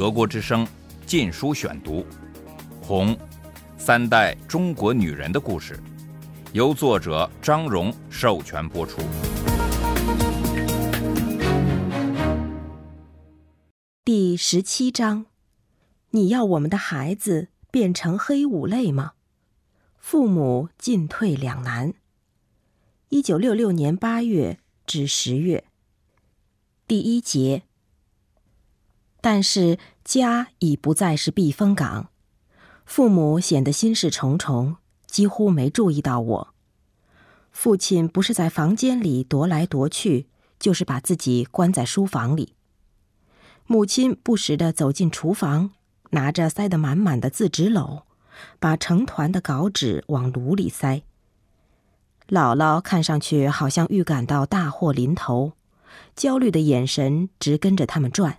德国之声《禁书选读》，《红》，三代中国女人的故事，由作者张荣授权播出。第十七章：你要我们的孩子变成黑五类吗？父母进退两难。一九六六年八月至十月。第一节。但是家已不再是避风港，父母显得心事重重，几乎没注意到我。父亲不是在房间里踱来踱去，就是把自己关在书房里。母亲不时地走进厨房，拿着塞得满满的字纸篓，把成团的稿纸往炉里塞。姥姥看上去好像预感到大祸临头，焦虑的眼神直跟着他们转。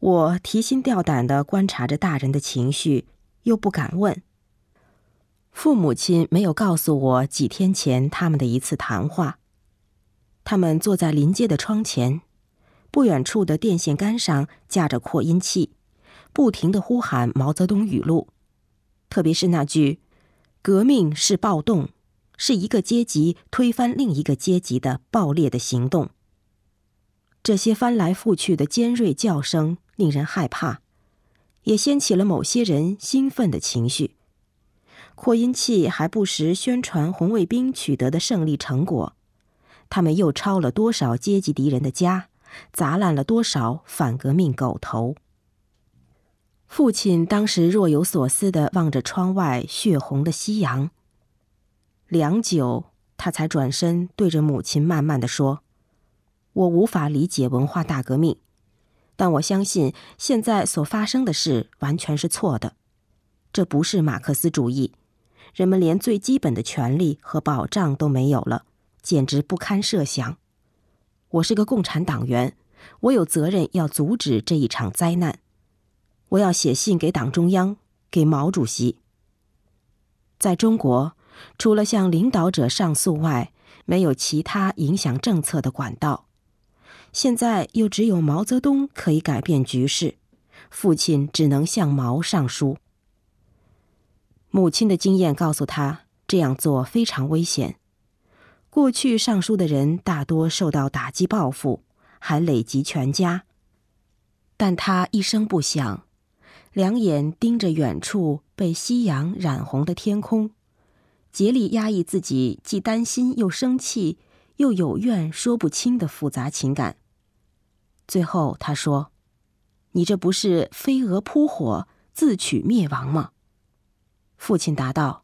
我提心吊胆地观察着大人的情绪，又不敢问。父母亲没有告诉我几天前他们的一次谈话。他们坐在临街的窗前，不远处的电线杆上架着扩音器，不停地呼喊毛泽东语录，特别是那句：“革命是暴动，是一个阶级推翻另一个阶级的暴烈的行动。”这些翻来覆去的尖锐叫声。令人害怕，也掀起了某些人兴奋的情绪。扩音器还不时宣传红卫兵取得的胜利成果，他们又抄了多少阶级敌人的家，砸烂了多少反革命狗头。父亲当时若有所思地望着窗外血红的夕阳，良久，他才转身对着母亲慢慢地说：“我无法理解文化大革命。”但我相信，现在所发生的事完全是错的。这不是马克思主义，人们连最基本的权利和保障都没有了，简直不堪设想。我是个共产党员，我有责任要阻止这一场灾难。我要写信给党中央，给毛主席。在中国，除了向领导者上诉外，没有其他影响政策的管道。现在又只有毛泽东可以改变局势，父亲只能向毛上书。母亲的经验告诉他，这样做非常危险。过去上书的人大多受到打击报复，还累及全家。但他一声不响，两眼盯着远处被夕阳染红的天空，竭力压抑自己既担心又生气又有怨说不清的复杂情感。最后，他说：“你这不是飞蛾扑火，自取灭亡吗？”父亲答道：“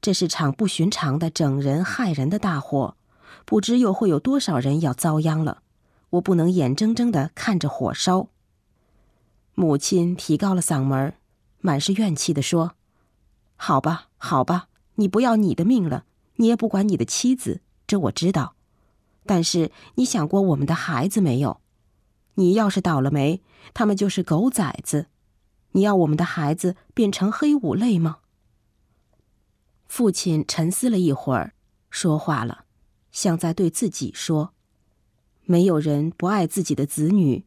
这是场不寻常的整人害人的大祸，不知又会有多少人要遭殃了。我不能眼睁睁的看着火烧。”母亲提高了嗓门，满是怨气的说：“好吧，好吧，你不要你的命了，你也不管你的妻子，这我知道。但是你想过我们的孩子没有？”你要是倒了霉，他们就是狗崽子。你要我们的孩子变成黑五类吗？父亲沉思了一会儿，说话了，像在对自己说：“没有人不爱自己的子女。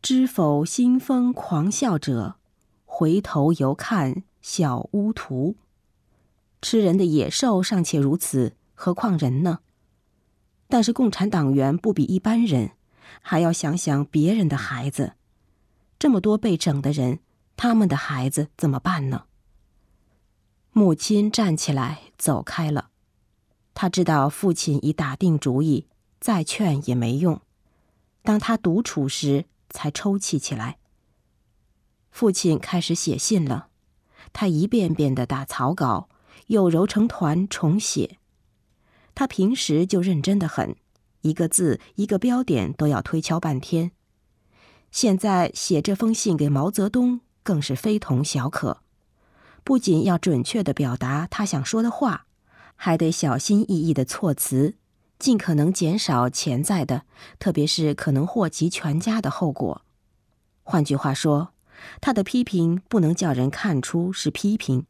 知否新风狂笑者，回头犹看小乌图。吃人的野兽尚且如此，何况人呢？但是共产党员不比一般人。”还要想想别人的孩子，这么多被整的人，他们的孩子怎么办呢？母亲站起来走开了，他知道父亲已打定主意，再劝也没用。当他独处时，才抽泣起来。父亲开始写信了，他一遍遍的打草稿，又揉成团重写。他平时就认真的很。一个字，一个标点都要推敲半天。现在写这封信给毛泽东，更是非同小可。不仅要准确的表达他想说的话，还得小心翼翼的措辞，尽可能减少潜在的，特别是可能祸及全家的后果。换句话说，他的批评不能叫人看出是批评，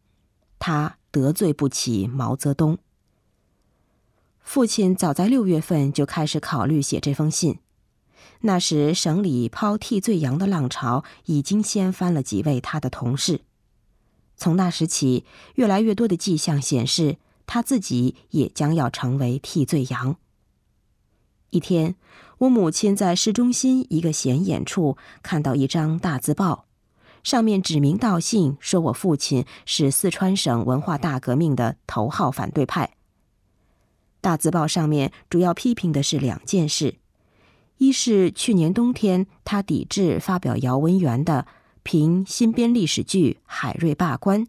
他得罪不起毛泽东。父亲早在六月份就开始考虑写这封信，那时省里抛替罪羊的浪潮已经掀翻了几位他的同事。从那时起，越来越多的迹象显示，他自己也将要成为替罪羊。一天，我母亲在市中心一个显眼处看到一张大字报，上面指名道姓说我父亲是四川省文化大革命的头号反对派。大字报上面主要批评的是两件事：一是去年冬天他抵制发表姚文元的。评新编历史剧《海瑞罢官》，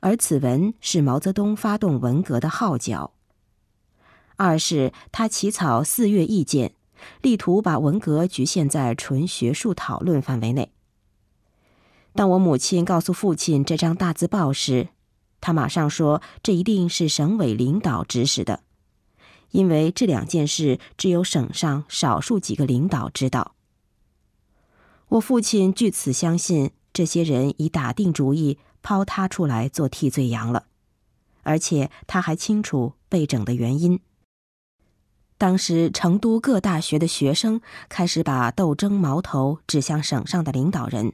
而此文是毛泽东发动文革的号角。二是他起草四月意见，力图把文革局限在纯学术讨论范围内。当我母亲告诉父亲这张大字报时，他马上说：“这一定是省委领导指使的，因为这两件事只有省上少数几个领导知道。”我父亲据此相信，这些人已打定主意抛他出来做替罪羊了，而且他还清楚被整的原因。当时成都各大学的学生开始把斗争矛头指向省上的领导人，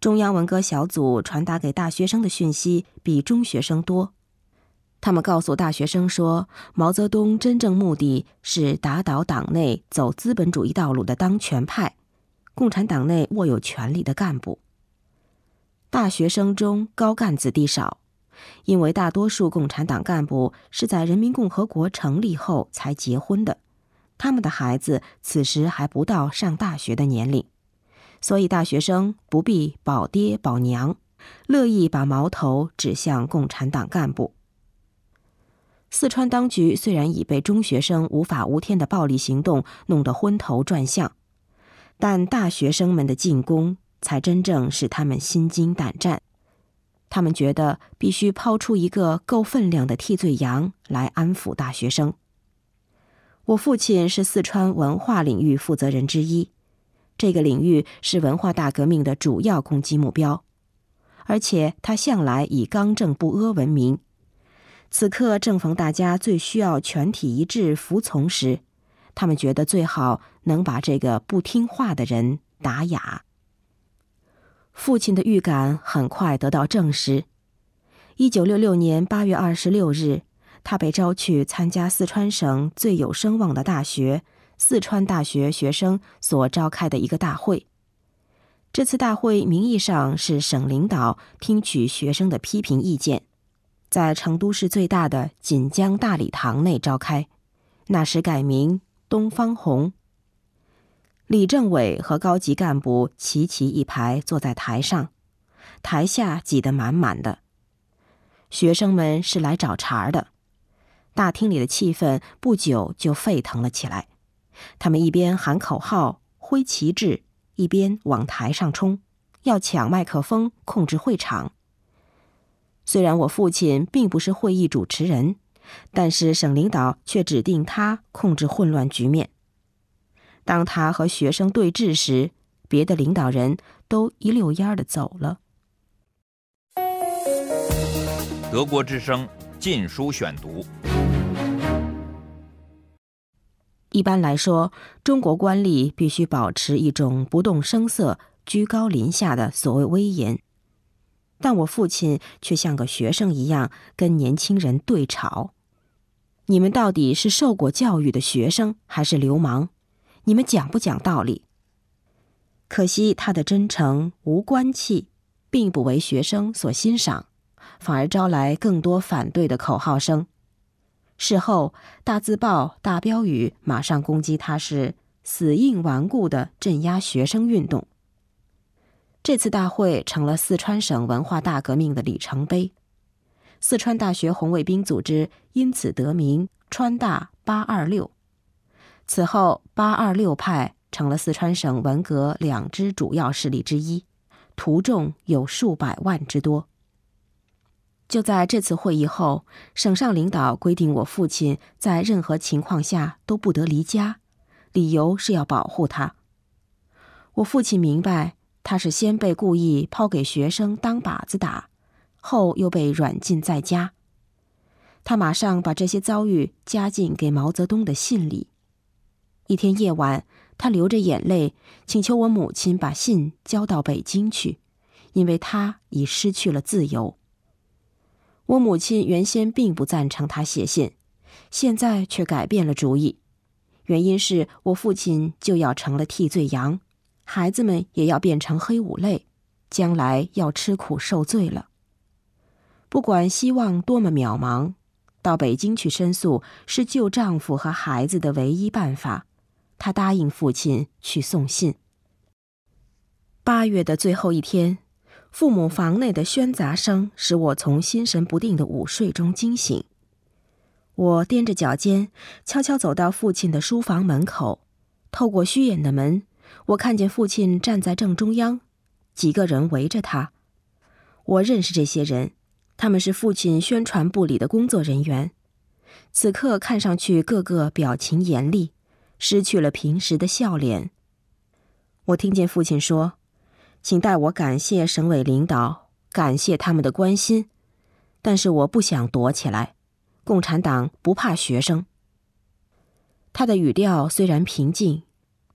中央文革小组传达给大学生的讯息比中学生多，他们告诉大学生说，毛泽东真正目的是打倒党内走资本主义道路的当权派。共产党内握有权力的干部，大学生中高干子弟少，因为大多数共产党干部是在人民共和国成立后才结婚的，他们的孩子此时还不到上大学的年龄，所以大学生不必保爹保娘，乐意把矛头指向共产党干部。四川当局虽然已被中学生无法无天的暴力行动弄得昏头转向。但大学生们的进攻才真正使他们心惊胆战，他们觉得必须抛出一个够分量的替罪羊来安抚大学生。我父亲是四川文化领域负责人之一，这个领域是文化大革命的主要攻击目标，而且他向来以刚正不阿闻名。此刻正逢大家最需要全体一致服从时。他们觉得最好能把这个不听话的人打哑。父亲的预感很快得到证实。一九六六年八月二十六日，他被招去参加四川省最有声望的大学——四川大学学生所召开的一个大会。这次大会名义上是省领导听取学生的批评意见，在成都市最大的锦江大礼堂内召开，那时改名。东方红。李政委和高级干部齐齐一排坐在台上，台下挤得满满的。学生们是来找茬的，大厅里的气氛不久就沸腾了起来。他们一边喊口号、挥旗帜，一边往台上冲，要抢麦克风控制会场。虽然我父亲并不是会议主持人。但是省领导却指定他控制混乱局面。当他和学生对峙时，别的领导人都一溜烟儿的走了。德国之声《禁书选读》。一般来说，中国官吏必须保持一种不动声色、居高临下的所谓威严。但我父亲却像个学生一样跟年轻人对吵：“你们到底是受过教育的学生还是流氓？你们讲不讲道理？”可惜他的真诚无官气，并不为学生所欣赏，反而招来更多反对的口号声。事后，大字报、大标语马上攻击他是死硬顽固的镇压学生运动。这次大会成了四川省文化大革命的里程碑，四川大学红卫兵组织因此得名“川大八二六”。此后，八二六派成了四川省文革两支主要势力之一，徒众有数百万之多。就在这次会议后，省上领导规定，我父亲在任何情况下都不得离家，理由是要保护他。我父亲明白。他是先被故意抛给学生当靶子打，后又被软禁在家。他马上把这些遭遇加进给毛泽东的信里。一天夜晚，他流着眼泪请求我母亲把信交到北京去，因为他已失去了自由。我母亲原先并不赞成他写信，现在却改变了主意，原因是我父亲就要成了替罪羊，孩子们也要变成黑五类，将来要吃苦受罪了。不管希望多么渺茫，到北京去申诉是救丈夫和孩子的唯一办法。她答应父亲去送信。八月的最后一天。父母房内的喧杂声使我从心神不定的午睡中惊醒。我踮着脚尖，悄悄走到父亲的书房门口。透过虚掩的门，我看见父亲站在正中央，几个人围着他。我认识这些人，他们是父亲宣传部里的工作人员。此刻看上去，个个表情严厉，失去了平时的笑脸。我听见父亲说。请代我感谢省委领导，感谢他们的关心，但是我不想躲起来。共产党不怕学生。他的语调虽然平静，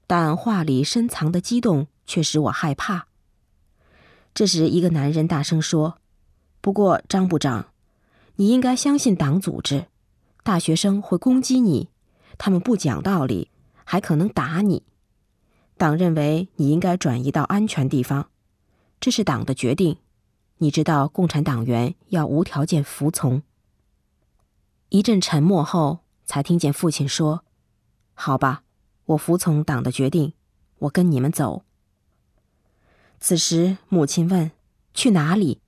但话里深藏的激动却使我害怕。这时，一个男人大声说：“不过，张部长，你应该相信党组织。大学生会攻击你，他们不讲道理，还可能打你。”党认为你应该转移到安全地方，这是党的决定。你知道，共产党员要无条件服从。一阵沉默后，才听见父亲说：“好吧，我服从党的决定，我跟你们走。”此时，母亲问：“去哪里？”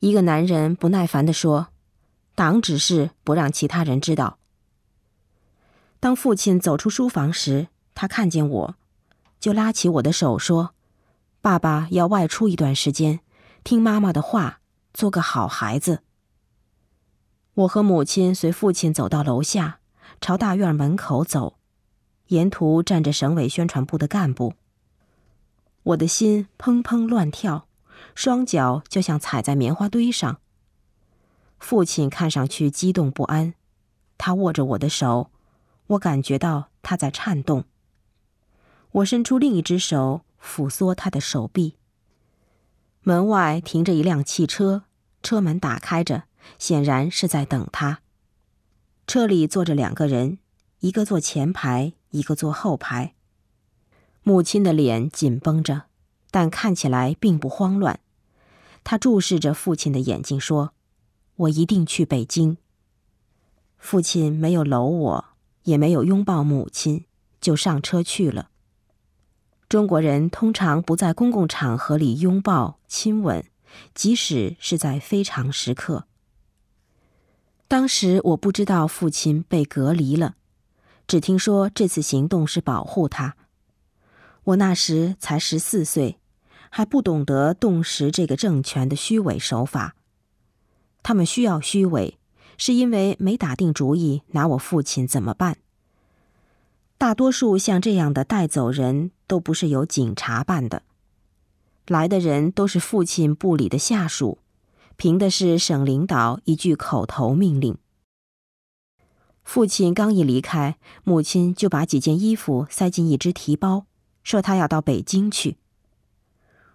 一个男人不耐烦地说：“党指示不让其他人知道。”当父亲走出书房时，他看见我。就拉起我的手说：“爸爸要外出一段时间，听妈妈的话，做个好孩子。”我和母亲随父亲走到楼下，朝大院门口走，沿途站着省委宣传部的干部。我的心砰砰乱跳，双脚就像踩在棉花堆上。父亲看上去激动不安，他握着我的手，我感觉到他在颤动。我伸出另一只手抚缩他的手臂。门外停着一辆汽车，车门打开着，显然是在等他。车里坐着两个人，一个坐前排，一个坐后排。母亲的脸紧绷着，但看起来并不慌乱。他注视着父亲的眼睛，说：“我一定去北京。”父亲没有搂我，也没有拥抱母亲，就上车去了。中国人通常不在公共场合里拥抱、亲吻，即使是在非常时刻。当时我不知道父亲被隔离了，只听说这次行动是保护他。我那时才十四岁，还不懂得洞识这个政权的虚伪手法。他们需要虚伪，是因为没打定主意拿我父亲怎么办。大多数像这样的带走人都不是由警察办的，来的人都是父亲部里的下属，凭的是省领导一句口头命令。父亲刚一离开，母亲就把几件衣服塞进一只提包，说他要到北京去。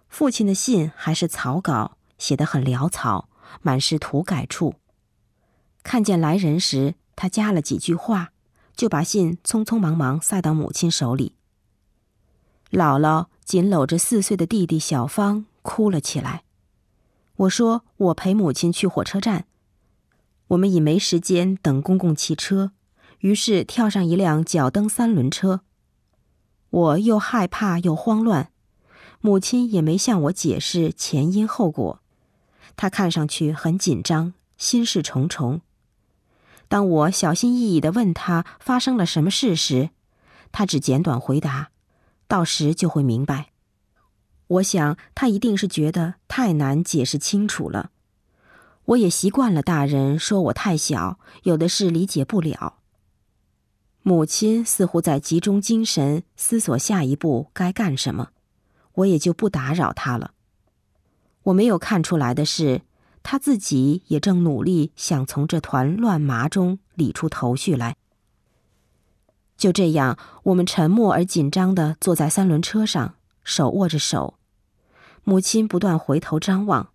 父亲的信还是草稿，写得很潦草，满是涂改处。看见来人时，他加了几句话。就把信匆匆忙忙塞到母亲手里。姥姥紧搂着四岁的弟弟小芳哭了起来。我说：“我陪母亲去火车站。”我们已没时间等公共汽车，于是跳上一辆脚蹬三轮车。我又害怕又慌乱，母亲也没向我解释前因后果，她看上去很紧张，心事重重。当我小心翼翼地问他发生了什么事时，他只简短回答：“到时就会明白。”我想他一定是觉得太难解释清楚了。我也习惯了大人说我太小，有的事理解不了。母亲似乎在集中精神思索下一步该干什么，我也就不打扰她了。我没有看出来的是。她自己也正努力想从这团乱麻中理出头绪来。就这样，我们沉默而紧张地坐在三轮车上，手握着手。母亲不断回头张望，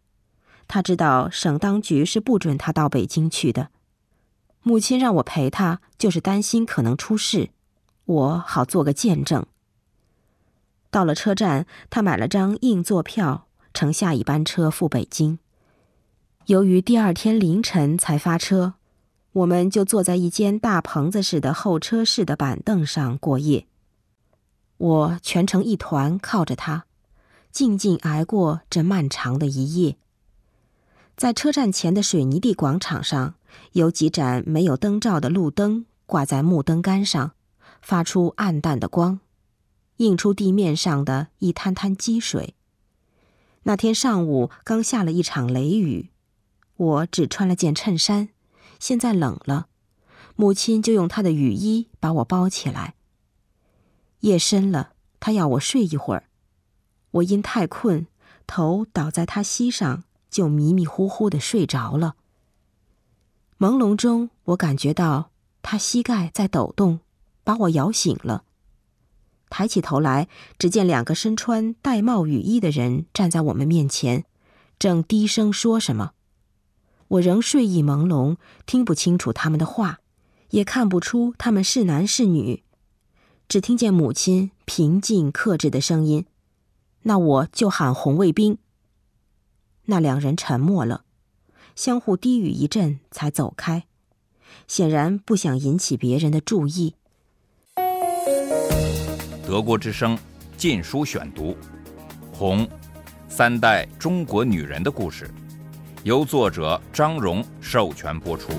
他知道省当局是不准他到北京去的。母亲让我陪她，就是担心可能出事，我好做个见证。到了车站，他买了张硬座票，乘下一班车赴北京。由于第二天凌晨才发车，我们就坐在一间大棚子似的候车室的板凳上过夜。我蜷成一团靠着他。静静挨过这漫长的一夜。在车站前的水泥地广场上，有几盏没有灯罩的路灯挂在木灯杆上，发出暗淡的光，映出地面上的一滩滩积水。那天上午刚下了一场雷雨，我只穿了件衬衫，现在冷了，母亲就用她的雨衣把我包起来。夜深了，她要我睡一会儿。我因太困，头倒在她膝上，就迷迷糊糊的睡着了。朦胧中，我感觉到他膝盖在抖动，把我摇醒了。抬起头来，只见两个身穿戴帽雨衣的人站在我们面前，正低声说什么。我仍睡意朦胧，听不清楚他们的话，也看不出他们是男是女，只听见母亲平静克制的声音。那我就喊红卫兵。那两人沉默了，相互低语一阵，才走开，显然不想引起别人的注意。德国之声《禁书选读》，《红》，三代中国女人的故事，由作者张荣授权播出。